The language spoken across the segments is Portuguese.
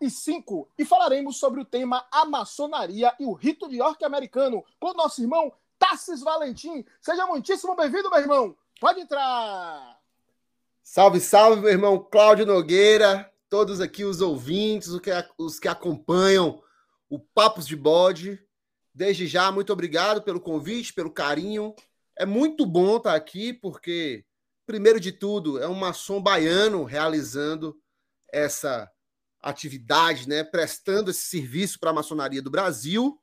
e 5 e falaremos sobre o tema a maçonaria e o rito de orc americano com o nosso irmão Tassis Valentim. Seja muitíssimo bem-vindo, meu irmão. Pode entrar. Salve, salve, meu irmão Cláudio Nogueira, todos aqui os ouvintes, os que, os que acompanham o Papos de Bode. Desde já, muito obrigado pelo convite, pelo carinho. É muito bom estar aqui, porque, primeiro de tudo, é um maçom baiano realizando essa atividade, né, prestando esse serviço para a maçonaria do Brasil.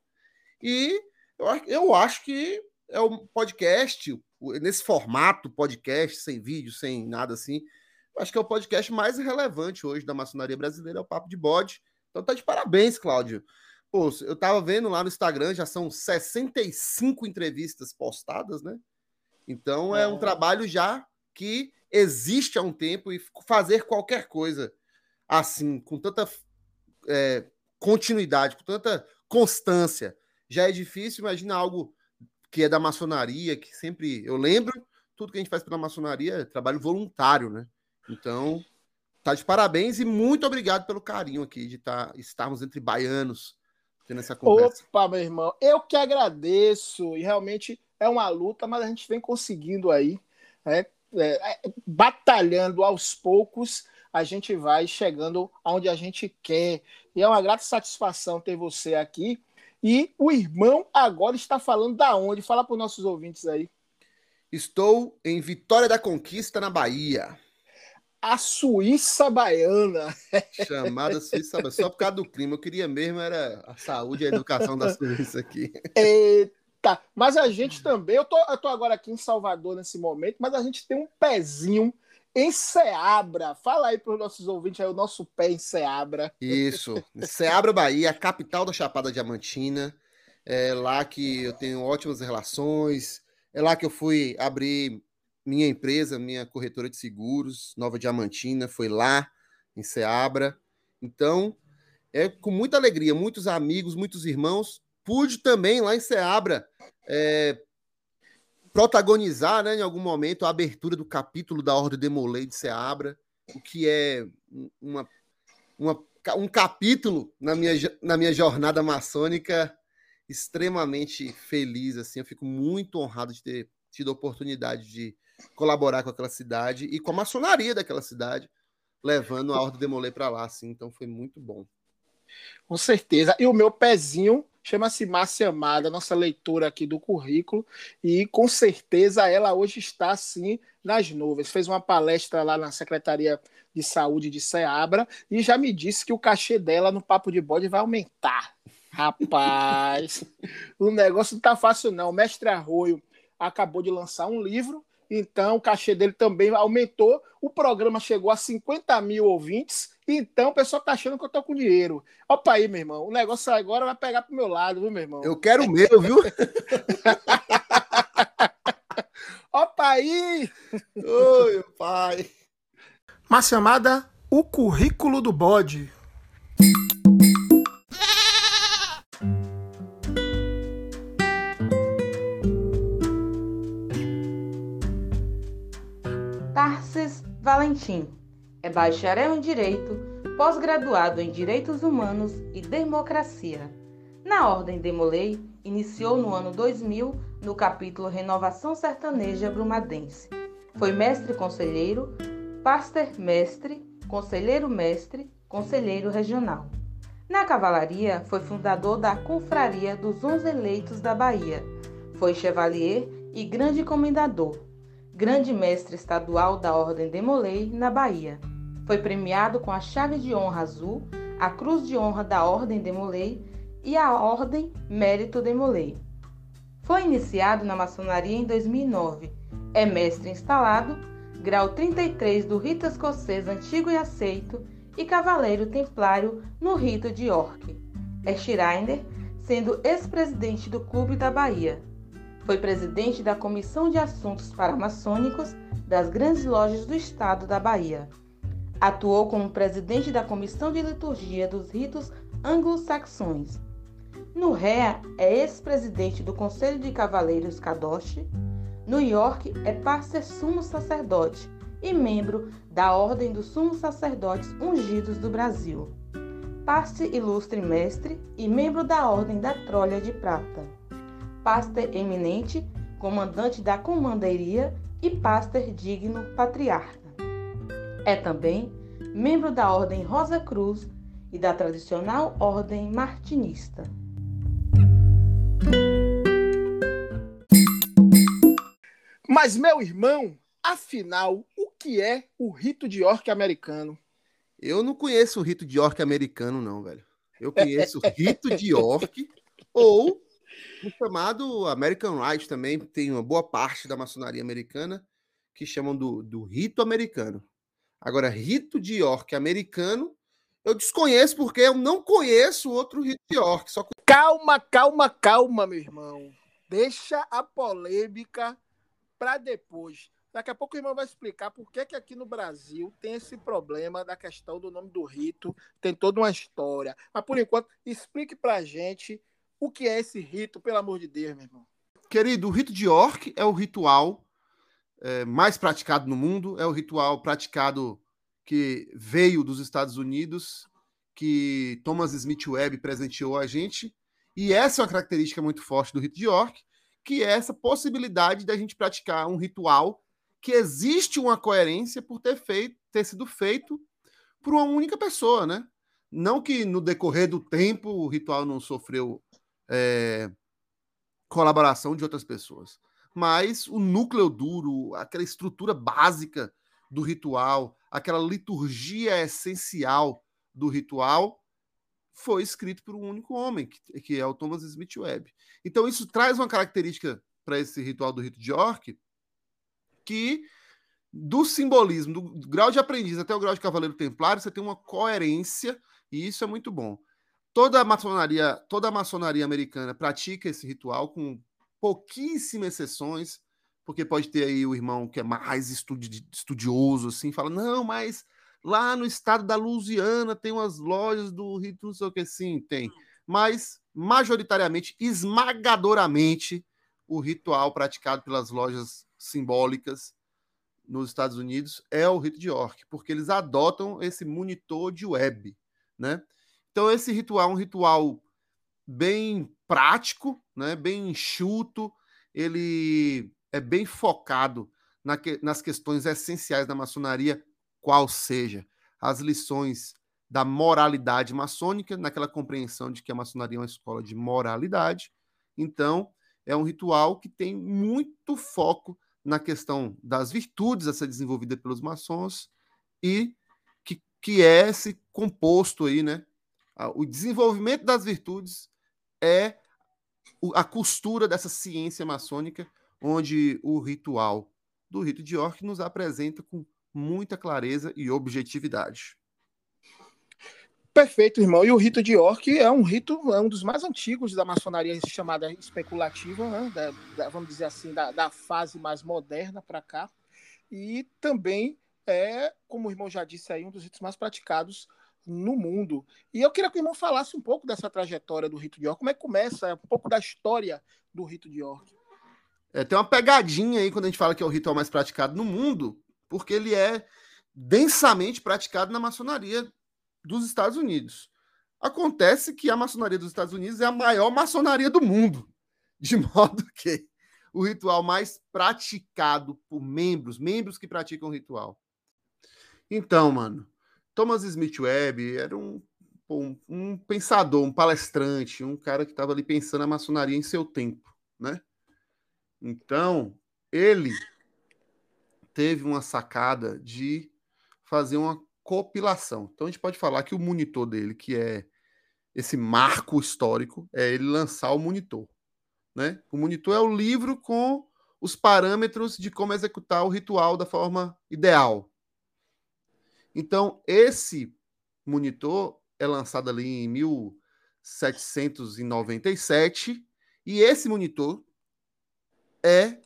E eu, eu acho que é um podcast, nesse formato podcast, sem vídeo, sem nada assim, acho que é o podcast mais relevante hoje da maçonaria brasileira, é o Papo de Bode. Então tá de parabéns, Cláudio. Pô, eu tava vendo lá no Instagram, já são 65 entrevistas postadas, né? Então é, é um trabalho já que existe há um tempo e fazer qualquer coisa assim, com tanta é, continuidade, com tanta constância, já é difícil. Imagina algo que é da maçonaria, que sempre. Eu lembro, tudo que a gente faz pela maçonaria é trabalho voluntário, né? Então, tá de parabéns e muito obrigado pelo carinho aqui de tá, estarmos entre baianos tendo essa conversa. Opa, meu irmão, eu que agradeço. E realmente é uma luta, mas a gente vem conseguindo aí, é, é, batalhando aos poucos a gente vai chegando aonde a gente quer. E é uma grata satisfação ter você aqui. E o irmão agora está falando da onde? Fala para os nossos ouvintes aí. Estou em Vitória da Conquista, na Bahia. A Suíça Baiana. Chamada Suíça Baiana. Só por causa do clima. Eu queria mesmo era a saúde e a educação da Suíça aqui. Eita! Mas a gente também, eu tô, eu tô agora aqui em Salvador nesse momento, mas a gente tem um pezinho em Ceabra. Fala aí para os nossos ouvintes aí o nosso pé em Ceabra. Isso, Ceabra, Bahia, capital da Chapada Diamantina. É lá que eu tenho ótimas relações. É lá que eu fui abrir minha empresa, minha corretora de seguros, Nova Diamantina, foi lá em Ceabra. Então, é com muita alegria, muitos amigos, muitos irmãos. Pude também lá em Ceabra é, protagonizar, né, em algum momento, a abertura do capítulo da Ordem Demolei de Seabra, o que é uma, uma, um capítulo na minha, na minha jornada maçônica extremamente feliz. Assim, eu fico muito honrado de ter tido a oportunidade de colaborar com aquela cidade e com a maçonaria daquela cidade, levando a Ordem Demolei para lá. Assim, então foi muito bom. Com certeza. E o meu pezinho chama-se Márcia Amada, nossa leitora aqui do currículo, e com certeza ela hoje está assim nas nuvens. Fez uma palestra lá na Secretaria de Saúde de Ceabra e já me disse que o cachê dela no Papo de Bode vai aumentar. Rapaz, o negócio não tá fácil não. O mestre Arroio acabou de lançar um livro, então o cachê dele também aumentou. O programa chegou a 50 mil ouvintes então o pessoal tá achando que eu tô com dinheiro. Opa aí, meu irmão. O negócio agora vai pegar pro meu lado, viu, meu irmão? Eu quero o meu, viu? Opa aí! Oi, pai. Uma chamada O Currículo do Bode. Tarsis Valentim é bacharel em Direito, pós-graduado em Direitos Humanos e Democracia. Na Ordem Demolei, iniciou no ano 2000 no capítulo Renovação Sertaneja Brumadense. Foi mestre-conselheiro, pastor-mestre, conselheiro-mestre, conselheiro regional. Na cavalaria, foi fundador da Confraria dos Onze Eleitos da Bahia. Foi chevalier e grande comendador, grande mestre estadual da Ordem Demolei na Bahia. Foi premiado com a Chave de Honra Azul, a Cruz de Honra da Ordem Demolei e a Ordem Mérito Demolei. Foi iniciado na maçonaria em 2009. É mestre instalado, grau 33 do rito escocês antigo e aceito e cavaleiro templário no rito de York. É Schreiner, sendo ex-presidente do Clube da Bahia. Foi presidente da Comissão de Assuntos Paramaçônicos das Grandes Lojas do Estado da Bahia. Atuou como presidente da Comissão de Liturgia dos Ritos Anglo-Saxões. No REA, é ex-presidente do Conselho de Cavaleiros Kadosh. No York, é parcer sumo sacerdote e membro da Ordem dos Sumos Sacerdotes Ungidos do Brasil. Paste ilustre mestre e membro da Ordem da Trolha de Prata. Paster eminente, comandante da Comanderia e paster digno patriarca. É também membro da Ordem Rosa Cruz e da tradicional Ordem Martinista. Mas, meu irmão, afinal, o que é o rito de York americano? Eu não conheço o rito de York americano, não, velho. Eu conheço o rito de York ou o chamado American Rite também. Tem uma boa parte da maçonaria americana que chamam do, do rito americano. Agora, rito de York americano, eu desconheço porque eu não conheço outro rito de York. Só... Calma, calma, calma, meu irmão. Deixa a polêmica para depois. Daqui a pouco o irmão vai explicar por que, que aqui no Brasil tem esse problema da questão do nome do rito, tem toda uma história. Mas por enquanto, explique pra gente o que é esse rito, pelo amor de Deus, meu irmão. Querido, o rito de York é o ritual é, mais praticado no mundo, é o ritual praticado que veio dos Estados Unidos, que Thomas Smith Webb presenteou a gente, e essa é uma característica muito forte do rito de York, que é essa possibilidade da gente praticar um ritual que existe uma coerência por ter feito, ter sido feito por uma única pessoa, né? Não que no decorrer do tempo o ritual não sofreu é, colaboração de outras pessoas, mas o núcleo duro, aquela estrutura básica do ritual, aquela liturgia essencial do ritual, foi escrito por um único homem, que, é o Thomas Smith Webb. Então isso traz uma característica para esse ritual do rito de York, que do simbolismo, do grau de aprendiz até o grau de cavaleiro templário, você tem uma coerência e isso é muito bom. Toda a maçonaria, toda a maçonaria americana pratica esse ritual com pouquíssimas exceções, porque pode ter aí o irmão que é mais estudi estudioso assim, fala: "Não, mas lá no estado da Louisiana tem umas lojas do rito, não sei o que sim, tem". Mas majoritariamente, esmagadoramente, o ritual praticado pelas lojas simbólicas nos Estados Unidos é o rito de York, porque eles adotam esse monitor de web, né? Então esse ritual é um ritual bem prático, né? Bem enxuto, ele é bem focado na que, nas questões essenciais da maçonaria, qual seja as lições da moralidade maçônica, naquela compreensão de que a maçonaria é uma escola de moralidade. Então, é um ritual que tem muito foco na questão das virtudes a ser desenvolvida pelos maçons e que, que é esse composto aí, né? O desenvolvimento das virtudes é a costura dessa ciência maçônica, onde o ritual do rito de York nos apresenta com muita clareza e objetividade. Perfeito, irmão. E o rito de York é um rito, é um dos mais antigos da maçonaria chamada especulativa, né? da, da, vamos dizer assim, da, da fase mais moderna para cá. E também é, como o irmão já disse aí, um dos ritos mais praticados no mundo. E eu queria que o irmão falasse um pouco dessa trajetória do rito de York, como é que começa, um pouco da história do rito de York. É, tem uma pegadinha aí quando a gente fala que é o ritual mais praticado no mundo, porque ele é densamente praticado na maçonaria dos Estados Unidos. Acontece que a maçonaria dos Estados Unidos é a maior maçonaria do mundo, de modo que o ritual mais praticado por membros, membros que praticam o ritual. Então, mano, Thomas Smith Webb era um, um, um pensador, um palestrante, um cara que estava ali pensando a maçonaria em seu tempo, né? Então, ele teve uma sacada de fazer uma compilação. Então a gente pode falar que o monitor dele, que é esse marco histórico, é ele lançar o monitor. Né? O monitor é o livro com os parâmetros de como executar o ritual da forma ideal. Então, esse monitor é lançado ali em 1797, e esse monitor é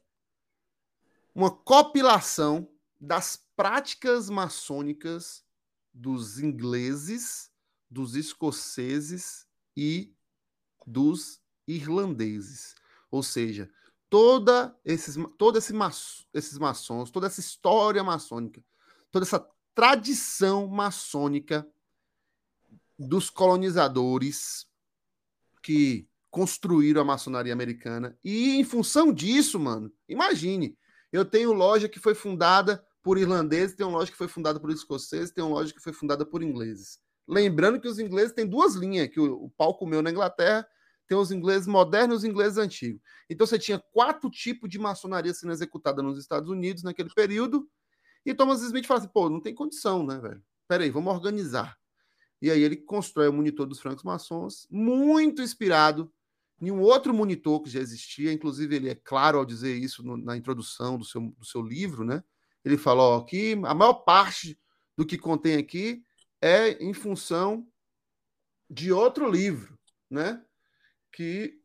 uma compilação das práticas maçônicas dos ingleses, dos escoceses e dos irlandeses. Ou seja, toda esses, todo esse esses maçons, toda essa história maçônica, toda essa tradição maçônica dos colonizadores que construíram a maçonaria americana. E em função disso, mano, imagine, eu tenho loja que foi fundada por irlandeses, tem loja que foi fundada por escoceses, tem loja que foi fundada por ingleses. Lembrando que os ingleses têm duas linhas, que o, o comeu na Inglaterra, tem os ingleses modernos e os ingleses antigos. Então você tinha quatro tipos de maçonaria sendo executada nos Estados Unidos naquele período, e Thomas Smith fala assim, pô, não tem condição, né, velho? Peraí, vamos organizar. E aí ele constrói o monitor dos francos maçons, muito inspirado em um outro monitor que já existia, inclusive ele é claro ao dizer isso no, na introdução do seu, do seu livro, né? Ele fala ó, que a maior parte do que contém aqui é em função de outro livro, né? Que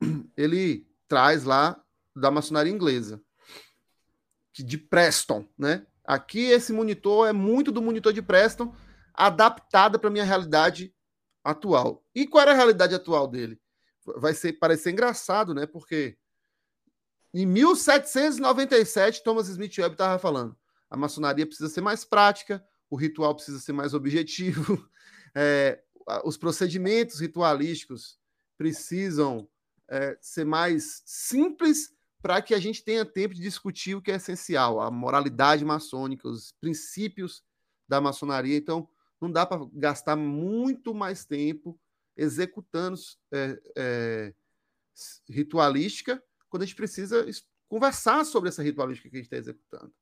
ele traz lá da maçonaria inglesa, de Preston, né? Aqui esse monitor é muito do monitor de Preston, adaptada para minha realidade atual. E qual era a realidade atual dele? Vai ser parecer engraçado, né? Porque em 1797 Thomas Smith Webb estava falando: a maçonaria precisa ser mais prática, o ritual precisa ser mais objetivo, é, os procedimentos ritualísticos precisam é, ser mais simples para que a gente tenha tempo de discutir o que é essencial, a moralidade maçônica, os princípios da maçonaria. Então, não dá para gastar muito mais tempo executando é, é, ritualística quando a gente precisa conversar sobre essa ritualística que a gente está executando,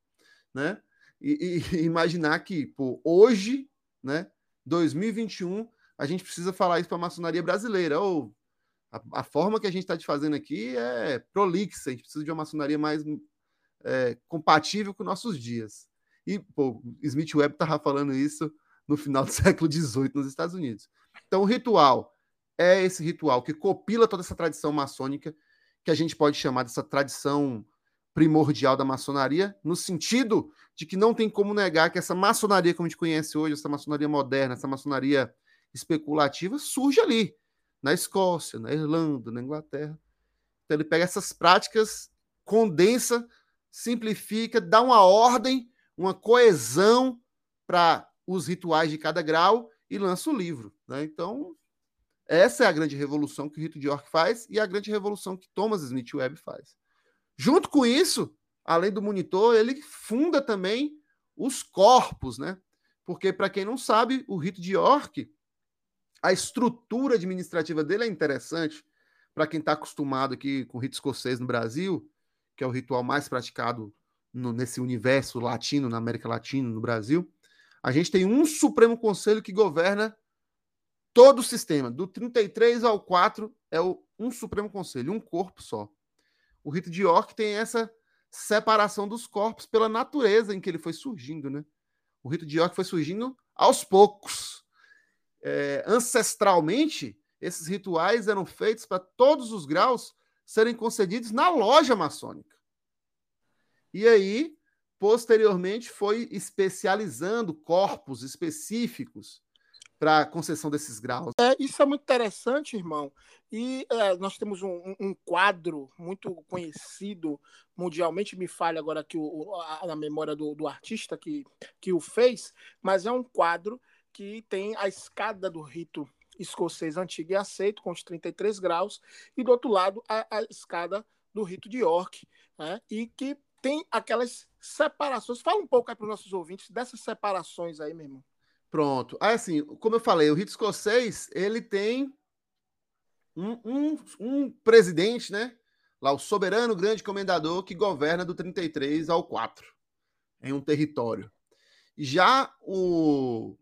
né? E, e, imaginar que, pô, hoje, né, 2021, a gente precisa falar isso para a maçonaria brasileira, ou a, a, forma que a gente está fazendo aqui é prolixa, a gente precisa de uma maçonaria mais é, compatível com nossos dias. E, pô, Smith Webb estava falando isso no final do século XVIII nos Estados Unidos. Então, o ritual é esse ritual que copila toda essa tradição maçônica, que a gente pode chamar dessa tradição primordial da maçonaria, no sentido de que não tem como negar que essa maçonaria como a gente conhece hoje, essa maçonaria moderna, essa maçonaria especulativa, surge ali, na Escócia, na Irlanda, na Inglaterra. Então ele pega essas práticas, condensa, simplifica, dá uma ordem, uma coesão para os rituais de cada grau e lança o livro. Né? Então, essa é a grande revolução que o Rito de York faz e a grande revolução que Thomas Smith Webb faz. Junto com isso, além do monitor, ele funda também os corpos, né? Porque, para quem não sabe, o Rito de York, a estrutura administrativa dele é interessante. Para quem está acostumado aqui com o rito escocês no Brasil, que é o ritual mais praticado no, nesse universo latino, na América Latina, no Brasil, a gente tem um Supremo Conselho que governa todo o sistema. Do 33 ao 4 é o, um Supremo Conselho, um corpo só. O rito de York tem essa separação dos corpos pela natureza em que ele foi surgindo, né? O rito de York foi surgindo aos poucos. É, ancestralmente, esses rituais eram feitos para todos os graus serem concedidos na loja maçônica. E aí, Posteriormente, foi especializando corpos específicos para a concessão desses graus. É, isso é muito interessante, irmão. E é, nós temos um, um, quadro muito conhecido mundialmente, me falha agora aqui o, a, a memória do, do, artista que, que o fez, mas é um quadro que tem a escada do rito escocês antigo e aceito, com os 33 graus, e do outro lado a, a escada do rito de York, né? e que tem aquelas separações. Fala um pouco para os nossos ouvintes dessas separações aí, meu irmão. Pronto. Assim, como eu falei, o rito escocês, ele tem um, um, um presidente, né? Lá, o soberano grande comendador que governa do 33 ao 4 em um território. Já o,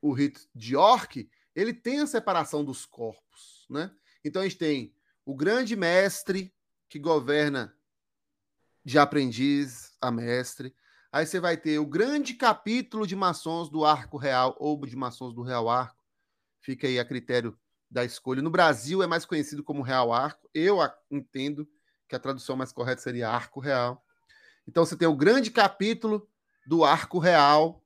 o rito de York, ele tem a separação dos corpos, né? Então a gente tem o grande mestre que governa de aprendiz a mestre. Aí você vai ter o grande capítulo de maçons do Arco Real ou de maçons do Real Arco. Fica aí a critério da escolha. No Brasil é mais conhecido como Real Arco. Eu entendo que a tradução mais correta seria Arco Real. Então você tem o grande capítulo do Arco Real,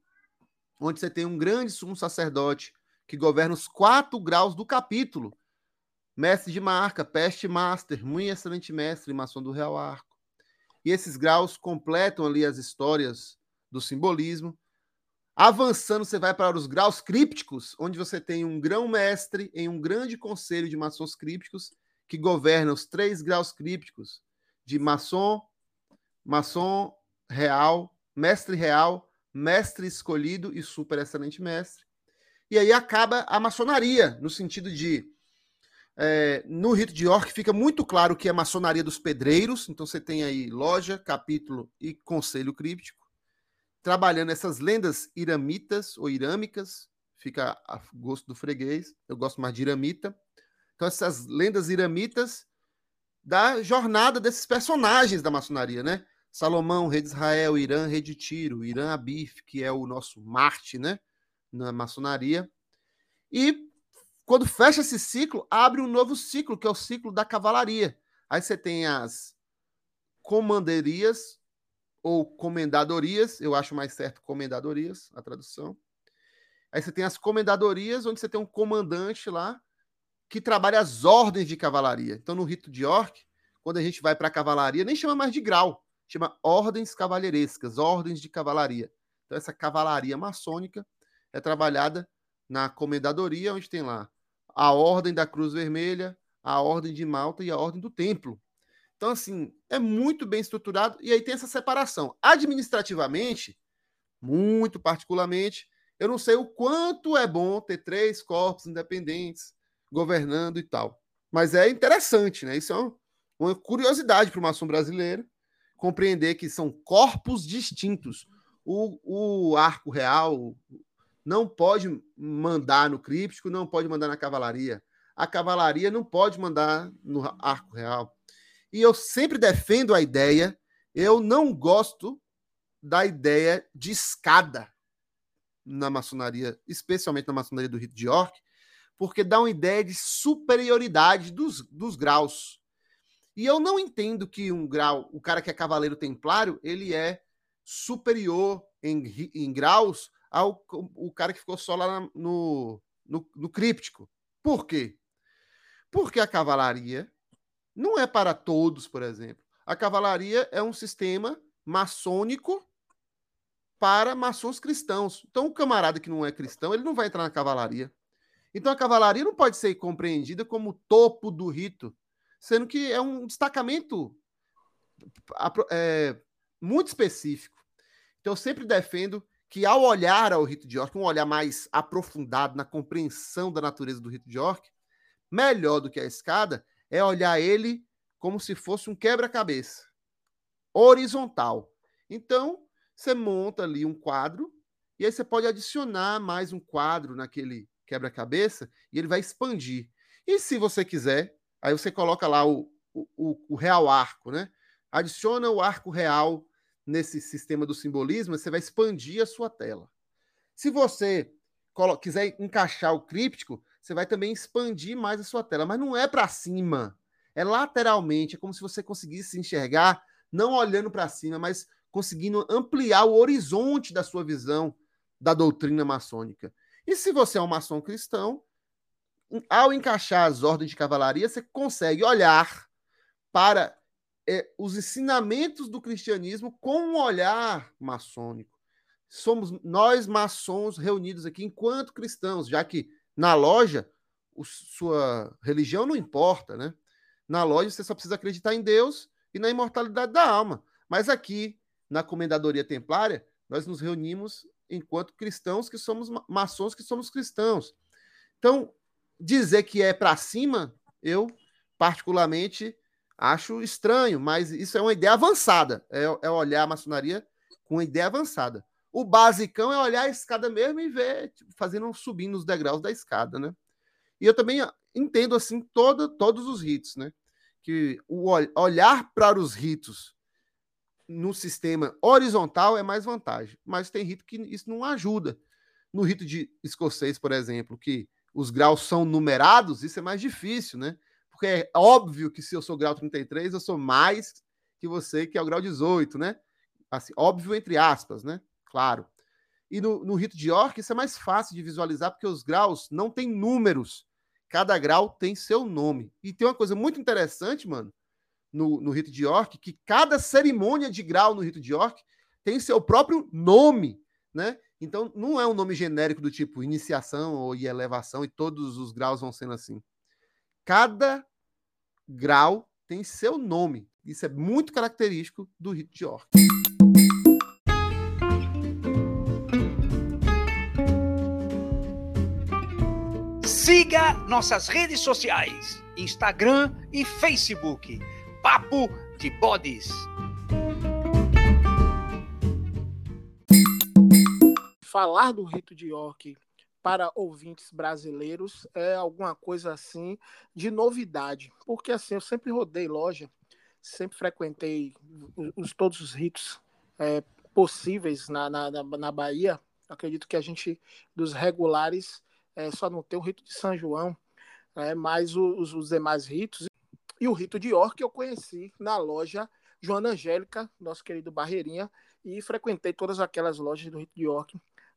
onde você tem um grande sumo sacerdote que governa os quatro graus do capítulo. Mestre de marca, peste master, muito excelente mestre, maçom do Real Arco. E esses graus completam ali as histórias do simbolismo. Avançando, você vai para os graus crípticos, onde você tem um grão-mestre em um grande conselho de maçons crípticos que governa os três graus crípticos de maçom, maçom real, mestre real, mestre escolhido e super excelente mestre. E aí acaba a maçonaria, no sentido de é, no rito de York fica muito claro que é a maçonaria dos pedreiros, então você tem aí loja, capítulo e conselho críptico trabalhando essas lendas iramitas ou irâmicas, fica a gosto do freguês, eu gosto mais de iramita. Então, essas lendas iramitas da jornada desses personagens da maçonaria, né? Salomão, rei de Israel, Irã, rei de Tiro, Irã Abif, que é o nosso Marte, né? Na maçonaria. E quando fecha esse ciclo, abre um novo ciclo, que é o ciclo da cavalaria. Aí você tem as comanderias, ou comendadorias, eu acho mais certo comendadorias, a tradução. Aí você tem as comendadorias, onde você tem um comandante lá que trabalha as ordens de cavalaria. Então, no rito de York, quando a gente vai para a cavalaria, nem chama mais de grau, chama ordens cavalheirescas, ordens de cavalaria. Então, essa cavalaria maçônica é trabalhada na comendadoria, onde tem lá a ordem da Cruz Vermelha, a ordem de Malta e a ordem do Templo. Então, assim, é muito bem estruturado e aí tem essa separação. Administrativamente, muito particularmente, eu não sei o quanto é bom ter três corpos independentes governando e tal. Mas é interessante, né? Isso é uma curiosidade para o maçom brasileiro compreender que são corpos distintos. O, o arco real não pode mandar no críptico, não pode mandar na cavalaria. A cavalaria não pode mandar no arco real. E eu sempre defendo a ideia, eu não gosto da ideia de escada na maçonaria, especialmente na maçonaria do Rito de York, porque dá uma ideia de superioridade dos, dos graus. E eu não entendo que um grau, o cara que é cavaleiro templário, ele é superior em, em graus ao o cara que ficou só lá no, no, no críptico. Por quê? Porque a cavalaria não é para todos, por exemplo. A cavalaria é um sistema maçônico para maçons cristãos. Então, o camarada que não é cristão, ele não vai entrar na cavalaria. Então, a cavalaria não pode ser compreendida como o topo do rito, sendo que é um destacamento é, muito específico. Então, eu sempre defendo que, ao olhar ao rito de York, um olhar mais aprofundado na compreensão da natureza do rito de York, melhor do que a escada, é olhar ele como se fosse um quebra-cabeça horizontal. Então, você monta ali um quadro e aí você pode adicionar mais um quadro naquele quebra-cabeça e ele vai expandir. E se você quiser, aí você coloca lá o, o, o real arco, né? Adiciona o arco real nesse sistema do simbolismo, você vai expandir a sua tela. Se você quiser encaixar o críptico, você vai também expandir mais a sua tela, mas não é para cima, é lateralmente, é como se você conseguisse se enxergar não olhando para cima, mas conseguindo ampliar o horizonte da sua visão da doutrina maçônica. E se você é um maçom cristão, ao encaixar as ordens de cavalaria, você consegue olhar para é, os ensinamentos do cristianismo com um olhar maçônico. Somos nós maçons reunidos aqui enquanto cristãos, já que na loja, o, sua religião não importa, né? Na loja você só precisa acreditar em Deus e na imortalidade da alma. Mas aqui, na Comendadoria Templária, nós nos reunimos enquanto cristãos que somos maçons que somos cristãos. Então, dizer que é para cima, eu particularmente acho estranho, mas isso é uma ideia avançada. É, é olhar a maçonaria com uma ideia avançada. O basicão é olhar a escada mesmo e ver, tipo, fazendo subindo os degraus da escada, né? E eu também entendo assim todo, todos os ritos, né? Que o olhar para os ritos no sistema horizontal é mais vantagem, mas tem rito que isso não ajuda. No rito de escocês, por exemplo, que os graus são numerados, isso é mais difícil, né? Porque é óbvio que se eu sou grau 33, eu sou mais que você, que é o grau 18, né? Assim, óbvio entre aspas, né? Claro. E no, no rito de York, isso é mais fácil de visualizar, porque os graus não têm números. Cada grau tem seu nome. E tem uma coisa muito interessante, mano, no, no rito de York, que cada cerimônia de grau no rito de York tem seu próprio nome, né? Então, não é um nome genérico do tipo iniciação ou elevação, e todos os graus vão sendo assim. Cada grau tem seu nome. Isso é muito característico do rito de York. Siga nossas redes sociais: Instagram e Facebook. Papo de Bodes. Falar do rito de York para ouvintes brasileiros é alguma coisa assim de novidade, porque assim eu sempre rodei loja, sempre frequentei os, todos os ritos é, possíveis na, na, na Bahia. Acredito que a gente dos regulares é, só não tem o rito de São João, é, mas os, os demais ritos. E o rito de York eu conheci na loja Joana Angélica, nosso querido Barreirinha, e frequentei todas aquelas lojas do rito de York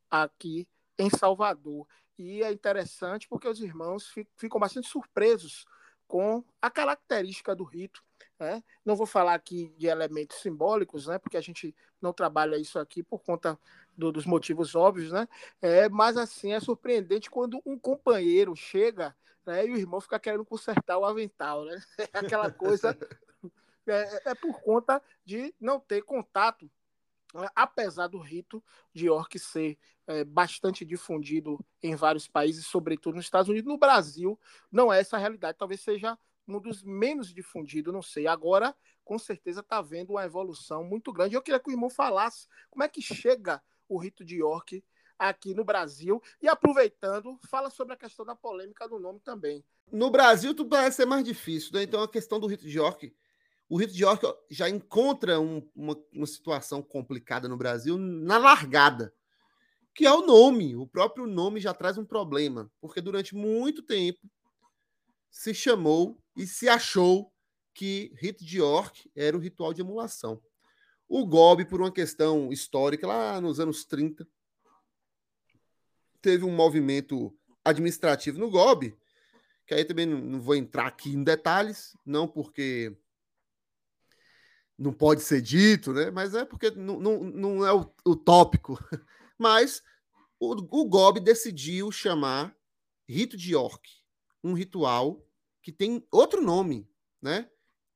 aqui em Salvador. E é interessante porque os irmãos ficam bastante surpresos com a característica do rito. Né? Não vou falar aqui de elementos simbólicos, né? porque a gente não trabalha isso aqui por conta do, dos motivos óbvios, né? É, mas assim é surpreendente quando um companheiro chega né, e o irmão fica querendo consertar o avental, né? Aquela coisa é, é por conta de não ter contato? Apesar do rito de York ser é, bastante difundido em vários países, sobretudo nos Estados Unidos, no Brasil não é essa a realidade, talvez seja um dos menos difundidos, não sei. Agora, com certeza, está havendo uma evolução muito grande. Eu queria que o irmão falasse como é que chega o rito de York aqui no Brasil. E aproveitando, fala sobre a questão da polêmica do nome também. No Brasil, tudo parece ser mais difícil, né? Então, a questão do rito de York o rito de York já encontra um, uma, uma situação complicada no Brasil na largada, que é o nome. O próprio nome já traz um problema, porque durante muito tempo se chamou e se achou que rito de York era o ritual de emulação. O Gobi, por uma questão histórica, lá nos anos 30, teve um movimento administrativo no Gobi, que aí também não vou entrar aqui em detalhes, não porque não pode ser dito, né? Mas é porque não, não, não é o, o tópico. Mas o, o Gobi decidiu chamar rito de York, um ritual que tem outro nome, né?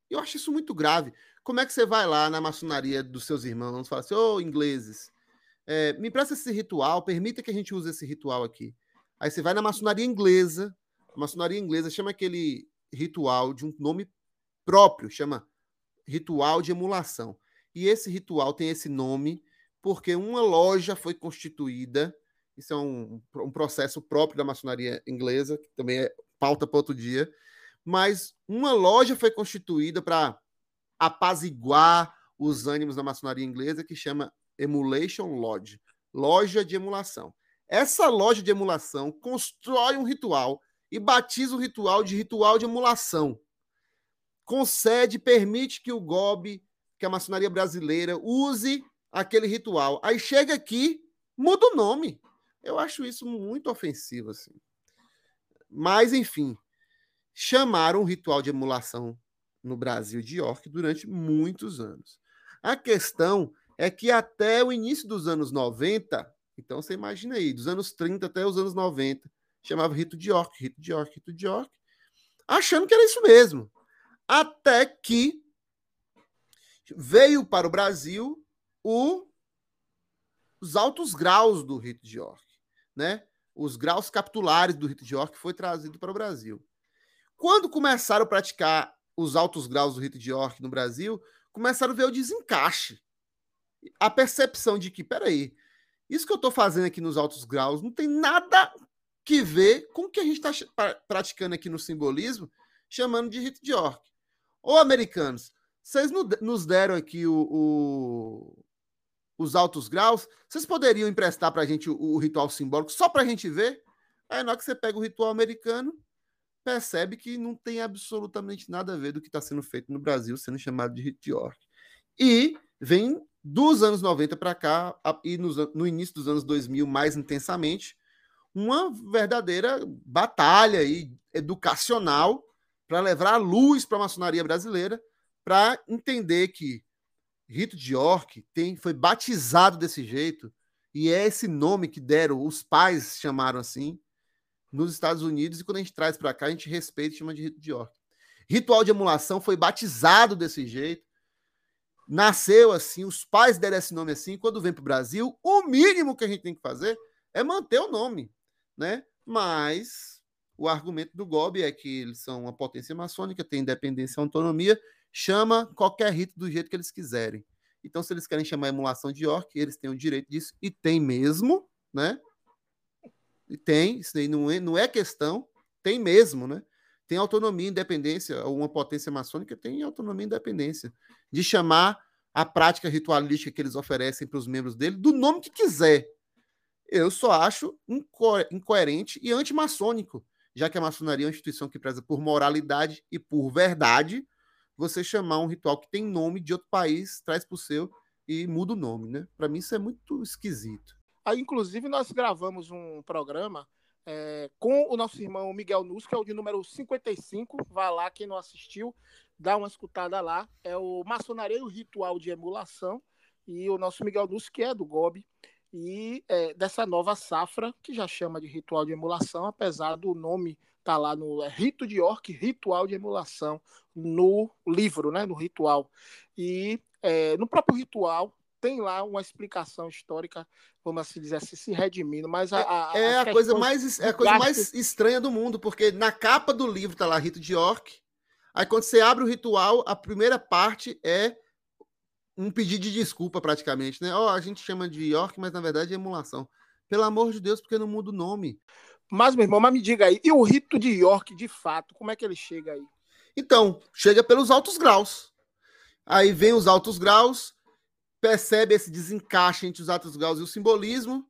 Eu acho isso muito grave. Como é que você vai lá na maçonaria dos seus irmãos e fala assim, ô oh, ingleses, é, me presta esse ritual, permita que a gente use esse ritual aqui. Aí você vai na maçonaria inglesa, a maçonaria inglesa chama aquele ritual de um nome próprio, chama ritual de emulação. E esse ritual tem esse nome porque uma loja foi constituída. Isso é um, um processo próprio da maçonaria inglesa, que também é pauta para outro dia. Mas uma loja foi constituída para apaziguar os ânimos da maçonaria inglesa, que chama Emulation Lodge loja de emulação. Essa loja de emulação constrói um ritual e batiza o ritual de ritual de emulação concede, permite que o GOB, que a maçonaria brasileira, use aquele ritual. Aí chega aqui, muda o nome. Eu acho isso muito ofensivo, assim. Mas, enfim, chamaram o ritual de emulação no Brasil de York durante muitos anos. A questão é que até o início dos anos 90, então você imagina aí, dos anos 30 até os anos 90, chamava rito de York, rito de York, rito de York, achando que era isso mesmo até que veio para o Brasil o, os altos graus do rito de York, né? Os graus capitulares do rito de York foi trazido para o Brasil. Quando começaram a praticar os altos graus do rito de York no Brasil, começaram a ver o desencaixe. A percepção de que, peraí, isso que eu estou fazendo aqui nos altos graus não tem nada que ver com o que a gente está praticando aqui no simbolismo, chamando de rito de York. Ô, americanos, vocês nos deram aqui o, o, os altos graus. Vocês poderiam emprestar para a gente o, o, ritual simbólico só para a gente ver? Aí na hora que você pega o ritual americano, percebe que não tem absolutamente nada a ver do que está sendo feito no Brasil, sendo chamado de rito de. E vem dos anos 90 para cá, e no, no início dos anos 2000 mais intensamente, uma verdadeira batalha aí, educacional para levar a luz para a maçonaria brasileira, para entender que Rito de York tem, foi batizado desse jeito, e é esse nome que deram, os pais chamaram assim, nos Estados Unidos, e quando a gente traz para cá, a gente respeita e chama de Rito de York. Ritual de emulação foi batizado desse jeito, nasceu assim, os pais deram esse nome assim, quando vem para o Brasil, o mínimo que a gente tem que fazer é manter o nome, né? Mas o argumento do Gobi é que eles são uma potência maçônica, têm independência e autonomia, chama qualquer rito do jeito que eles quiserem. Então, se eles querem chamar emulação de York, eles têm o direito disso, e tem mesmo, né? E tem, isso aí não é, não é questão, tem mesmo, né? Tem autonomia e independência, uma potência maçônica tem autonomia e independência de chamar a prática ritualística que eles oferecem para os membros dele do nome que quiser. Eu só acho inco incoerente e antimaçônico, já que a maçonaria é uma instituição que preza por moralidade e por verdade, você chamar um ritual que tem nome de outro país, traz para o seu e muda o nome, né? Para mim isso é muito esquisito. Aí, inclusive, nós gravamos um programa é, com o nosso irmão Miguel Nus, que é o de número 55. Vá lá, quem não assistiu, dá uma escutada lá. É o Maçonaria e o Ritual de Emulação. E o nosso Miguel Nus, que é do GOB e é, dessa nova safra, que já chama de ritual de emulação, apesar do nome tá lá no é, Rito de Orc, Ritual de Emulação, no livro, né, no ritual. E é, no próprio ritual tem lá uma explicação histórica, vamos assim dizer assim, se redimindo, mas a, a é a coisa mais é a coisa mais estranha do mundo, porque na capa do livro tá lá Rito de Orc. Aí quando você abre o ritual, a primeira parte é um pedido de desculpa praticamente, né? Ó, oh, a gente chama de York, mas na verdade é emulação. Pelo amor de Deus, porque não muda o nome. Mas, meu irmão, mas me diga aí, e o rito de York, de fato, como é que ele chega aí? Então, chega pelos altos graus. Aí vem os altos graus, percebe esse desencaixe entre os altos graus e o simbolismo.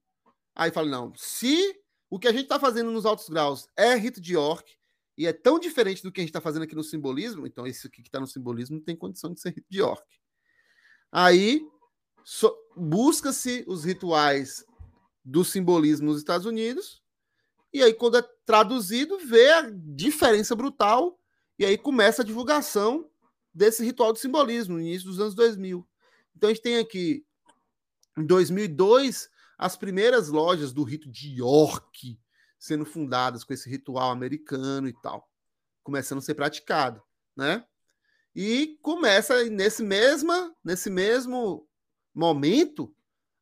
Aí fala: não, se o que a gente está fazendo nos altos graus é rito de York, e é tão diferente do que a gente está fazendo aqui no simbolismo, então esse aqui que está no simbolismo não tem condição de ser rito de York. Aí so, busca-se os rituais do simbolismo nos Estados Unidos, e aí, quando é traduzido, vê a diferença brutal, e aí começa a divulgação desse ritual do simbolismo, no início dos anos 2000. Então, a gente tem aqui, em 2002, as primeiras lojas do rito de York sendo fundadas com esse ritual americano e tal, começando a ser praticado, né? E começa nesse mesma, nesse mesmo momento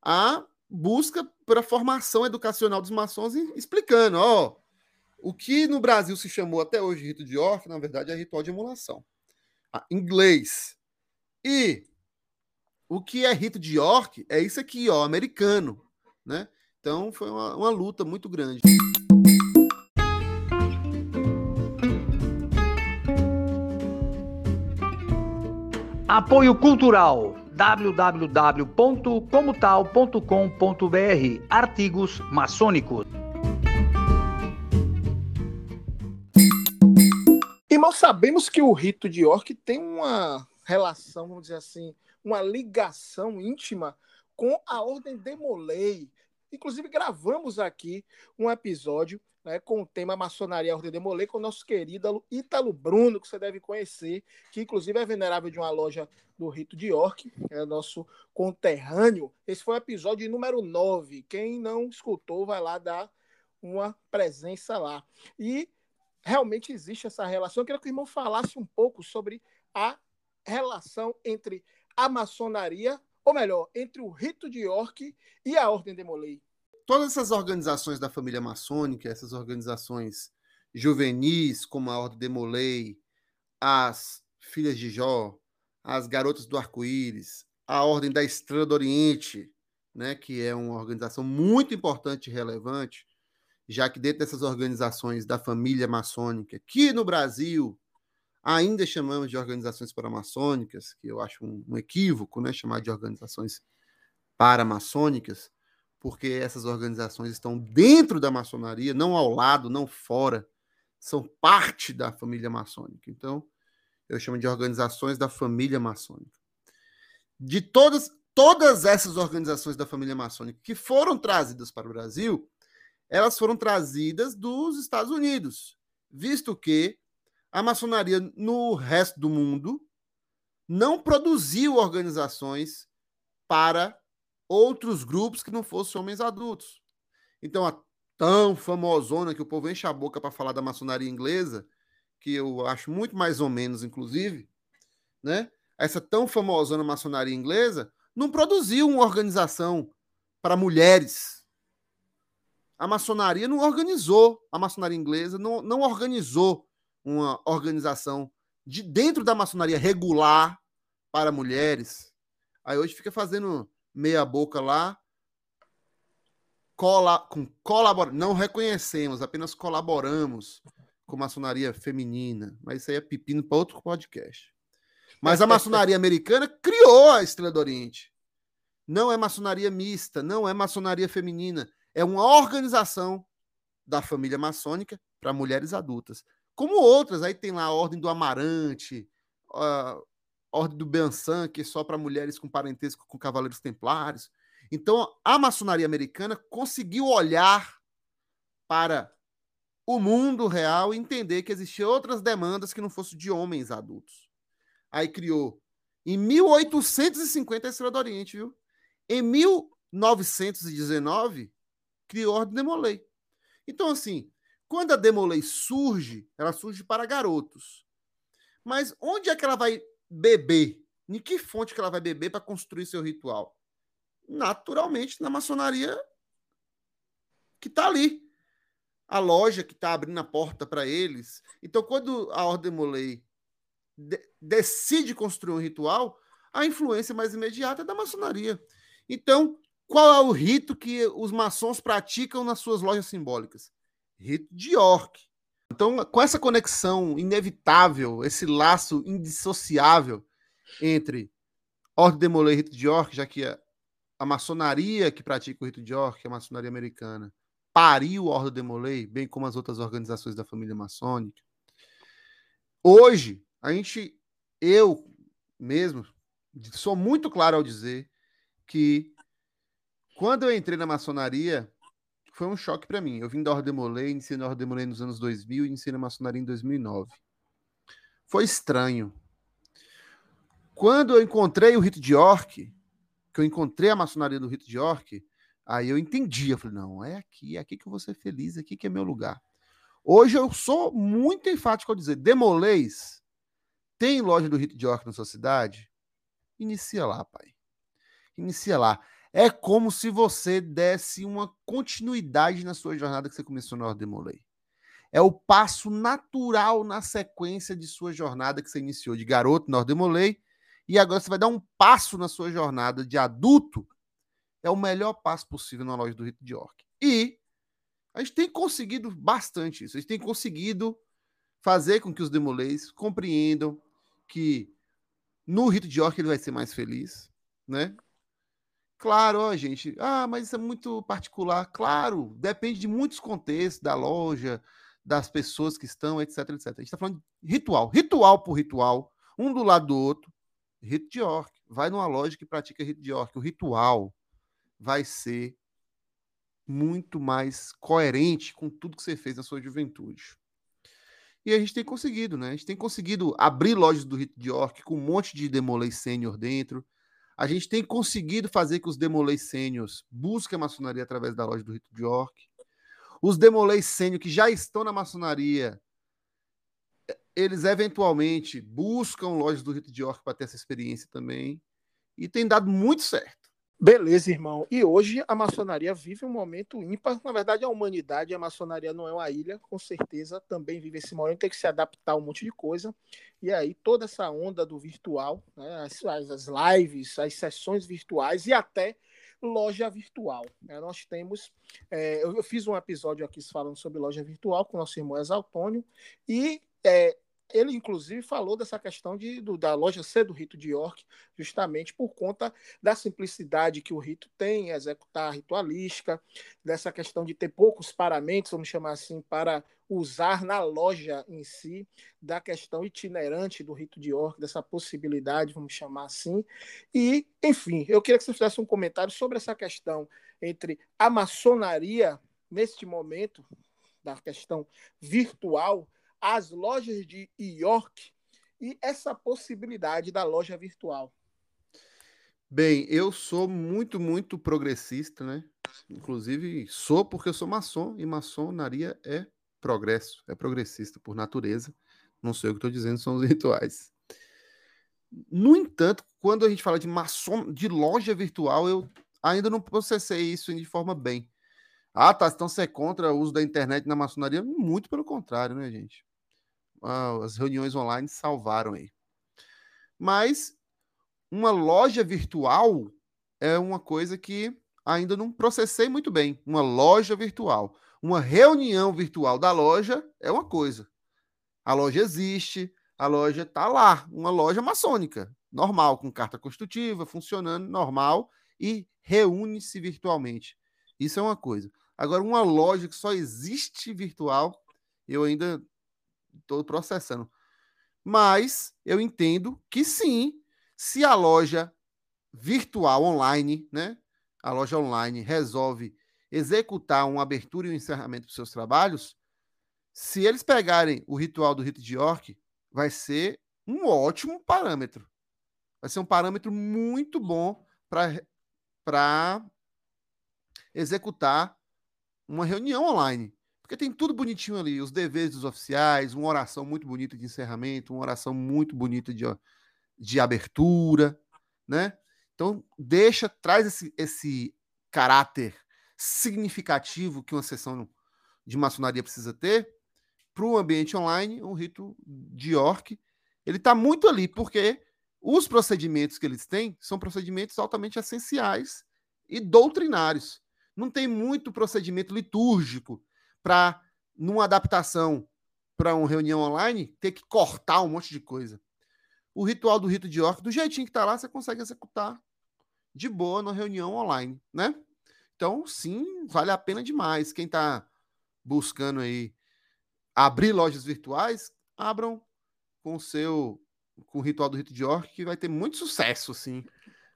a busca para a formação educacional dos maçons explicando, ó, o que no Brasil se chamou até hoje rito de York, na verdade é ritual de emulação. Ah, inglês. E o que é rito de York é isso aqui, ó, americano, né? Então foi uma, uma luta muito grande. Apoio Cultural www.comotal.com.br Artigos maçônicos. Irmão, sabemos que o rito de York tem uma relação, vamos dizer assim, uma ligação íntima com a Ordem de Molay. Inclusive, gravamos aqui um episódio né, com o tema Maçonaria Ordem de Molay, com o nosso querido Ítalo Bruno, que você deve conhecer, que inclusive é venerável de uma loja do Rito de York, é nosso conterrâneo. Esse foi o episódio número 9. Quem não escutou, vai lá dar uma presença lá. E realmente existe essa relação. Eu queria que o irmão falasse um pouco sobre a relação entre a maçonaria, ou melhor, entre o Rito de York e a Ordem de Molay todas essas organizações da família maçônica, essas organizações juvenis, como a Ordem de Molay, as Filhas de Jó, as Garotas do Arco-Íris, a Ordem da Estrela do Oriente, né, que é uma organização muito importante e relevante, já que dentro dessas organizações da família maçônica, que no Brasil ainda chamamos de organizações paramaçônicas, que eu acho um, um equívoco, né, chamar de organizações paramaçônicas, porque essas organizações estão dentro da maçonaria, não ao lado, não fora, são parte da família maçônica. Então, eu chamo de organizações da família maçônica. De todas, todas essas organizações da família maçônica que foram trazidas para o Brasil, elas foram trazidas dos Estados Unidos, visto que a maçonaria no resto do mundo não produziu organizações para outros grupos que não fossem homens adultos. Então, a tão famosona que o povo enche a boca para falar da maçonaria inglesa, que eu acho muito mais ou menos, inclusive, né? Essa tão famosona maçonaria inglesa não produziu uma organização para mulheres. A maçonaria não organizou, a maçonaria inglesa não, não organizou uma organização de dentro da maçonaria regular para mulheres. Aí hoje fica fazendo meia boca lá, cola, com colabora, não reconhecemos, apenas colaboramos com maçonaria feminina, mas isso aí é pepino para outro podcast. Mas a maçonaria americana criou a Estrela do Oriente. Não é maçonaria mista, não é maçonaria feminina, é uma organização da família maçônica para mulheres adultas. Como outras, aí tem lá a Ordem do Amarante, Ordem do Bensan, que é só para mulheres com parentesco com cavaleiros templários. Então, a maçonaria americana conseguiu olhar para o mundo real e entender que existiam outras demandas que não fossem de homens adultos. Aí criou, em 1850, a Estrela do Oriente, viu? Em 1919, criou a Ordem de Molay. Então, assim, quando a Demolay surge, ela surge para garotos. Mas onde é que ela vai beber? Em que fonte que ela vai beber para construir seu ritual? Naturalmente, na maçonaria que está ali. A loja que está abrindo a porta para eles. Então, quando a Ordem Molay de decide construir um ritual, a influência mais imediata é da maçonaria. Então, qual é o rito que os maçons praticam nas suas lojas simbólicas? Rito de York. Então, com essa conexão inevitável, esse laço indissociável entre Ordem de Molay e Rito de York, já que a, a, maçonaria que pratica o Rito de York, a maçonaria americana, pariu a Ordem de Molay, bem como as outras organizações da família maçônica. Hoje, a gente, eu mesmo, sou muito claro ao dizer que quando eu entrei na maçonaria, foi um choque para mim. Eu vim da Ordem Molay, iniciei na Ordem Molay nos anos 2000 e iniciei na maçonaria em 2009. Foi estranho. Quando eu encontrei o rito de York, que eu encontrei a maçonaria do rito de York, aí eu entendi. Eu falei, não, é aqui, é aqui que eu vou ser feliz, é aqui que é meu lugar. Hoje eu sou muito enfático ao dizer, Demolês, tem loja do rito de York na sua cidade? Inicia lá, pai. Inicia lá. É como se você desse uma continuidade na sua jornada que você começou na Ordem Molay. É o passo natural na sequência de sua jornada que você iniciou de garoto na Ordem Molay e agora você vai dar um passo na sua jornada de adulto. É o melhor passo possível na loja do Rito de York. E a gente tem conseguido bastante isso. A gente tem conseguido fazer com que os demolês compreendam que no Rito de York ele vai ser mais feliz, né? Claro, ó, gente. Ah, mas isso é muito particular. Claro, depende de muitos contextos, da loja, das pessoas que estão, etc, etc. A gente está falando de ritual. Ritual por ritual, um do lado do outro. Rito de York. Vai numa loja que pratica rito de York. O ritual vai ser muito mais coerente com tudo que você fez na sua juventude. E a gente tem conseguido, né? A gente tem conseguido abrir lojas do Rito de York com um monte de Demolay Sênior dentro a gente tem conseguido fazer que os Demolay Sêniors busquem a maçonaria através da loja do Rito de York. Os Demolay Sênior que já estão na maçonaria, eles eventualmente buscam lojas do Rito de York para ter essa experiência também. E tem dado muito certo. Beleza, irmão. E hoje a maçonaria vive um momento ímpar. Na verdade, a humanidade, a maçonaria não é uma ilha, com certeza também vive esse momento, tem que se adaptar a um monte de coisa. E aí, toda essa onda do virtual, né, as, as lives, as sessões virtuais e até loja virtual. Né? Nós temos. É, eu fiz um episódio aqui falando sobre loja virtual com nosso irmão Exaltônio, e é, ele, inclusive, falou dessa questão de, do, da loja ser do rito de York, justamente por conta da simplicidade que o rito tem em executar a ritualística, dessa questão de ter poucos paramentos, vamos chamar assim, para usar na loja em si, da questão itinerante do rito de York, dessa possibilidade, vamos chamar assim. E, enfim, eu queria que você fizesse um comentário sobre essa questão entre a maçonaria, neste momento, da questão virtual, as lojas de York e essa possibilidade da loja virtual? Bem, eu sou muito, muito progressista, né? Inclusive, sou porque eu sou maçom e maçonaria é progresso, é progressista por natureza. Não sei o que estou dizendo, são os rituais. No entanto, quando a gente fala de maçom, de loja virtual, eu ainda não processei isso de forma bem. Ah, tá. Então você é contra o uso da internet na maçonaria? Muito pelo contrário, né, gente? As reuniões online salvaram aí. Mas uma loja virtual é uma coisa que ainda não processei muito bem. Uma loja virtual. Uma reunião virtual da loja é uma coisa. A loja existe, a loja está lá, uma loja maçônica, normal, com carta constitutiva, funcionando normal e reúne-se virtualmente. Isso é uma coisa. Agora, uma loja que só existe virtual, eu ainda estou processando. Mas eu entendo que sim, se a loja virtual online, né? A loja online resolve executar uma abertura e um encerramento dos seus trabalhos, se eles pegarem o ritual do rito de York, vai ser um ótimo parâmetro. Vai ser um parâmetro muito bom para executar uma reunião online. Porque tem tudo bonitinho ali, os deveres dos oficiais, uma oração muito bonita de encerramento, uma oração muito bonita de, de abertura, né? Então, deixa, traz esse, esse caráter significativo que uma sessão de maçonaria precisa ter para o ambiente online, um rito de York. Ele está muito ali, porque os procedimentos que eles têm são procedimentos altamente essenciais e doutrinários. Não tem muito procedimento litúrgico para, numa adaptação para uma reunião online, ter que cortar um monte de coisa. O ritual do rito de York, do jeitinho que está lá, você consegue executar de boa na reunião online, né? Então, sim, vale a pena demais. Quem está buscando aí abrir lojas virtuais, abram com o seu com o ritual do rito de York, que vai ter muito sucesso, assim,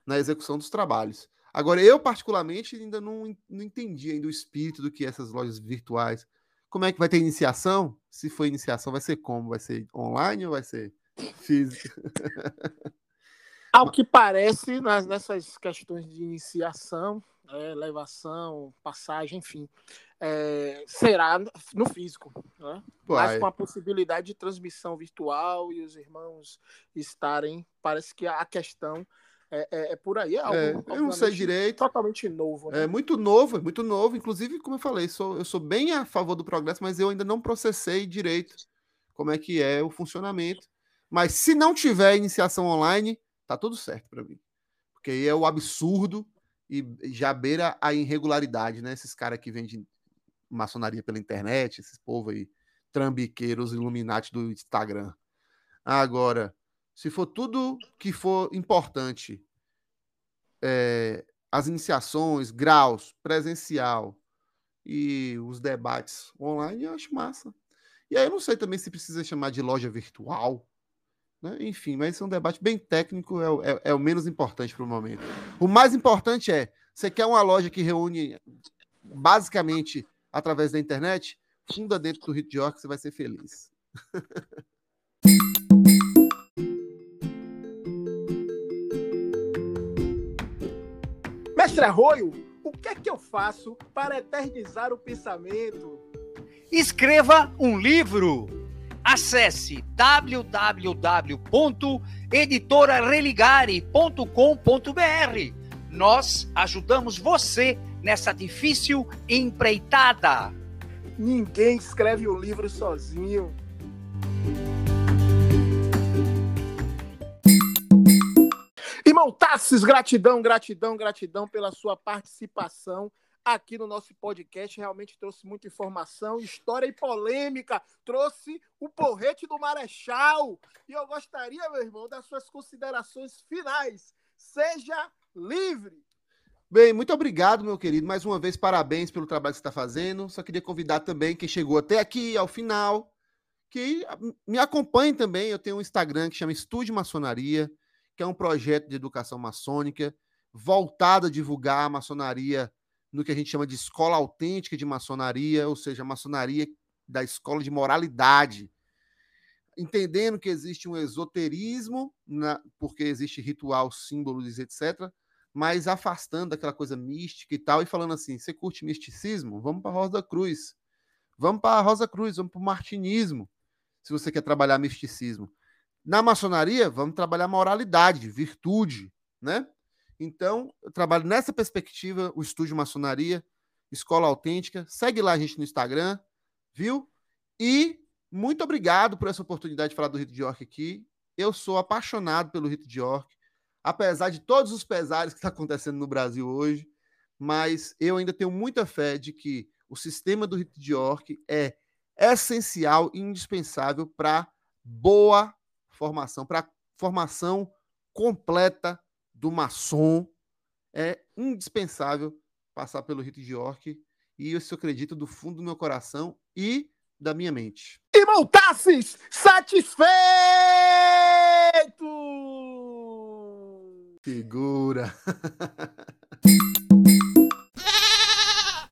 na execução dos trabalhos. Agora, eu particularmente ainda não, não entendi ainda o espírito do que é essas lojas virtuais. Como é que vai ter iniciação? Se for iniciação, vai ser como? Vai ser online ou vai ser físico? Ao que parece, nas, nessas questões de iniciação, é, elevação, passagem, enfim, é, será no físico, né? mas com a possibilidade de transmissão virtual e os irmãos estarem. Parece que a questão é, é, é, por aí. É algo, é, eu não sei direito. Totalmente novo. Né? É muito novo, é muito novo. Inclusive, como eu falei, sou, eu sou bem a favor do progresso, mas eu ainda não processei direito como é que é o funcionamento. Mas se não tiver iniciação online, tá tudo certo para mim. Porque aí é o absurdo e já beira a irregularidade, né? Esses caras que vendem maçonaria pela internet, esses povo aí, trambiqueiros, iluminati do Instagram. Agora, se for tudo que for importante, é, as iniciações, graus, presencial e os debates online, eu acho massa. E aí eu não sei também se precisa chamar de loja virtual, né? enfim, mas esse é um debate bem técnico, é, é, é o menos importante para o momento. O mais importante é, você quer uma loja que reúne basicamente através da internet? Funda dentro do de York, você vai ser feliz. Mestre Arroio, o que é que eu faço para eternizar o pensamento? Escreva um livro. Acesse www.editorareligare.com.br. Nós ajudamos você nessa difícil empreitada. Ninguém escreve um livro sozinho. Tassis, gratidão, gratidão, gratidão pela sua participação aqui no nosso podcast. Realmente trouxe muita informação, história e polêmica. Trouxe o porrete do Marechal. E eu gostaria, meu irmão, das suas considerações finais. Seja livre. Bem, muito obrigado, meu querido. Mais uma vez, parabéns pelo trabalho que você está fazendo. Só queria convidar também quem chegou até aqui, ao final, que me acompanhe também. Eu tenho um Instagram que chama Estúdio Maçonaria, que é um projeto de educação maçônica voltado a divulgar a maçonaria no que a gente chama de escola autêntica de maçonaria, ou seja, a maçonaria da escola de moralidade. Entendendo que existe um esoterismo, na, porque existe ritual, símbolos, etc., mas afastando aquela coisa mística e tal, e falando assim: você curte misticismo? Vamos para a Rosa Cruz. Vamos para a Rosa Cruz, vamos para o martinismo, se você quer trabalhar misticismo. Na maçonaria, vamos trabalhar moralidade, virtude, né? Então, eu trabalho nessa perspectiva, o Estúdio Maçonaria, Escola Autêntica. Segue lá a gente no Instagram, viu? E muito obrigado por essa oportunidade de falar do Rito de York aqui. Eu sou apaixonado pelo Rito de York apesar de todos os pesares que está acontecendo no Brasil hoje, mas eu ainda tenho muita fé de que o sistema do rito de York é essencial e indispensável para boa formação, para formação completa do maçom. É indispensável passar pelo rito de York e isso eu acredito do fundo do meu coração e da minha mente. E montasses satisfeito! Figura.